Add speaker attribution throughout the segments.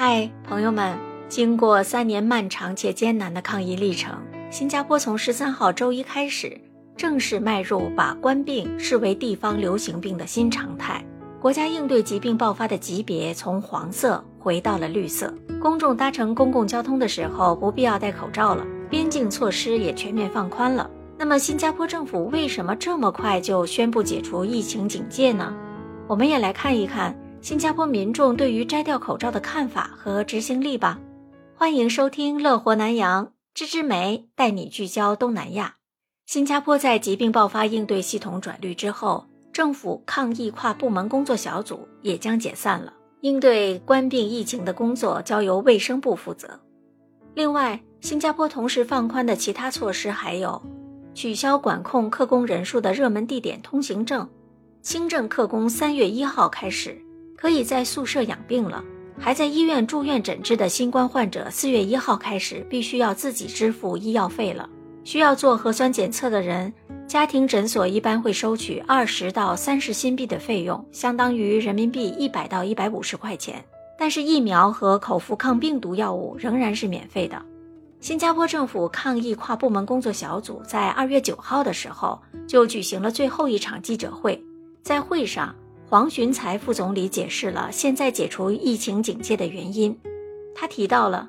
Speaker 1: 嗨，朋友们！经过三年漫长且艰难的抗疫历程，新加坡从十三号周一开始正式迈入把冠病视为地方流行病的新常态。国家应对疾病爆发的级别从黄色回到了绿色。公众搭乘公共交通的时候不必要戴口罩了，边境措施也全面放宽了。那么，新加坡政府为什么这么快就宣布解除疫情警戒呢？我们也来看一看。新加坡民众对于摘掉口罩的看法和执行力吧。欢迎收听《乐活南洋》，芝芝梅带你聚焦东南亚。新加坡在疾病爆发应对系统转绿之后，政府抗疫跨部门工作小组也将解散了，应对冠病疫情的工作交由卫生部负责。另外，新加坡同时放宽的其他措施还有：取消管控客工人数的热门地点通行证，轻症客工三月一号开始。可以在宿舍养病了，还在医院住院诊治的新冠患者，四月一号开始必须要自己支付医药费了。需要做核酸检测的人，家庭诊所一般会收取二十到三十新币的费用，相当于人民币一百到一百五十块钱。但是疫苗和口服抗病毒药物仍然是免费的。新加坡政府抗疫跨部门工作小组在二月九号的时候就举行了最后一场记者会，在会上。黄循才副总理解释了现在解除疫情警戒的原因。他提到了，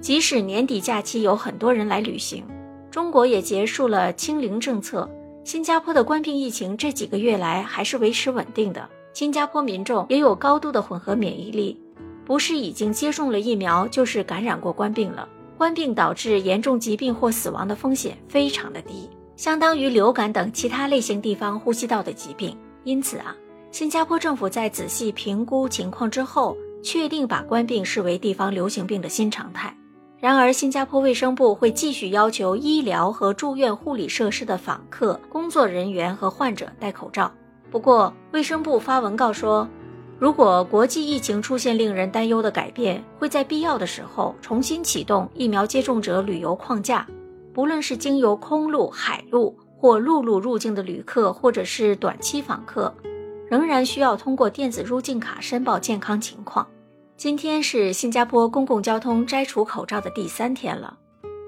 Speaker 1: 即使年底假期有很多人来旅行，中国也结束了清零政策，新加坡的冠病疫情这几个月来还是维持稳定的。新加坡民众也有高度的混合免疫力，不是已经接种了疫苗，就是感染过冠病了。冠病导致严重疾病或死亡的风险非常的低，相当于流感等其他类型地方呼吸道的疾病。因此啊。新加坡政府在仔细评估情况之后，确定把冠病视为地方流行病的新常态。然而，新加坡卫生部会继续要求医疗和住院护理设施的访客、工作人员和患者戴口罩。不过，卫生部发文告说，如果国际疫情出现令人担忧的改变，会在必要的时候重新启动疫苗接种者旅游框架，不论是经由空路、海路或陆路入境的旅客，或者是短期访客。仍然需要通过电子入境卡申报健康情况。今天是新加坡公共交通摘除口罩的第三天了，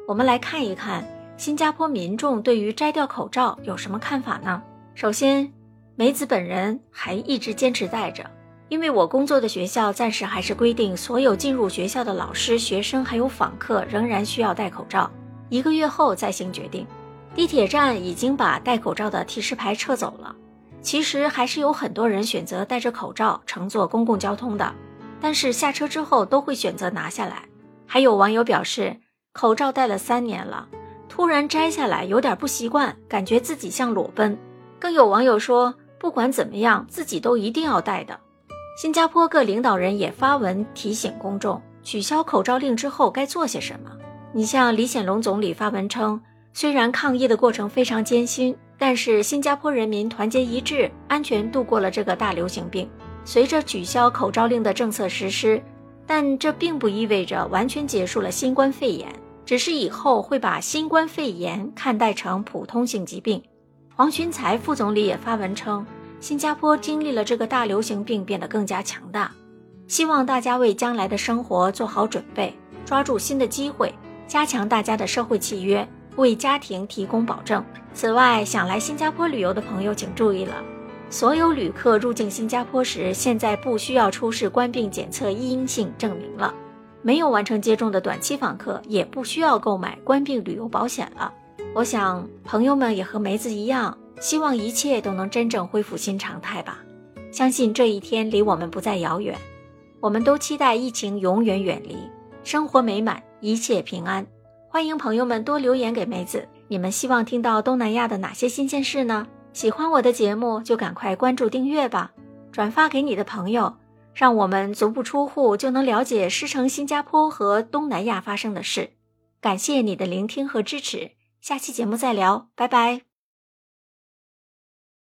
Speaker 1: 我们来看一看新加坡民众对于摘掉口罩有什么看法呢？首先，梅子本人还一直坚持戴着，因为我工作的学校暂时还是规定所有进入学校的老师、学生还有访客仍然需要戴口罩，一个月后再行决定。地铁站已经把戴口罩的提示牌撤走了。其实还是有很多人选择戴着口罩乘坐公共交通的，但是下车之后都会选择拿下来。还有网友表示，口罩戴了三年了，突然摘下来有点不习惯，感觉自己像裸奔。更有网友说，不管怎么样，自己都一定要戴的。新加坡各领导人也发文提醒公众，取消口罩令之后该做些什么。你像李显龙总理发文称，虽然抗疫的过程非常艰辛。但是新加坡人民团结一致，安全度过了这个大流行病。随着取消口罩令的政策实施，但这并不意味着完全结束了新冠肺炎，只是以后会把新冠肺炎看待成普通性疾病。黄循才副总理也发文称，新加坡经历了这个大流行病，变得更加强大，希望大家为将来的生活做好准备，抓住新的机会，加强大家的社会契约。为家庭提供保证。此外，想来新加坡旅游的朋友请注意了：所有旅客入境新加坡时，现在不需要出示冠病检测阴性证明了；没有完成接种的短期访客也不需要购买冠病旅游保险了。我想，朋友们也和梅子一样，希望一切都能真正恢复新常态吧。相信这一天离我们不再遥远。我们都期待疫情永远远离，生活美满，一切平安。欢迎朋友们多留言给梅子，你们希望听到东南亚的哪些新鲜事呢？喜欢我的节目就赶快关注订阅吧，转发给你的朋友，让我们足不出户就能了解狮城新加坡和东南亚发生的事。感谢你的聆听和支持，下期节目再聊，拜拜。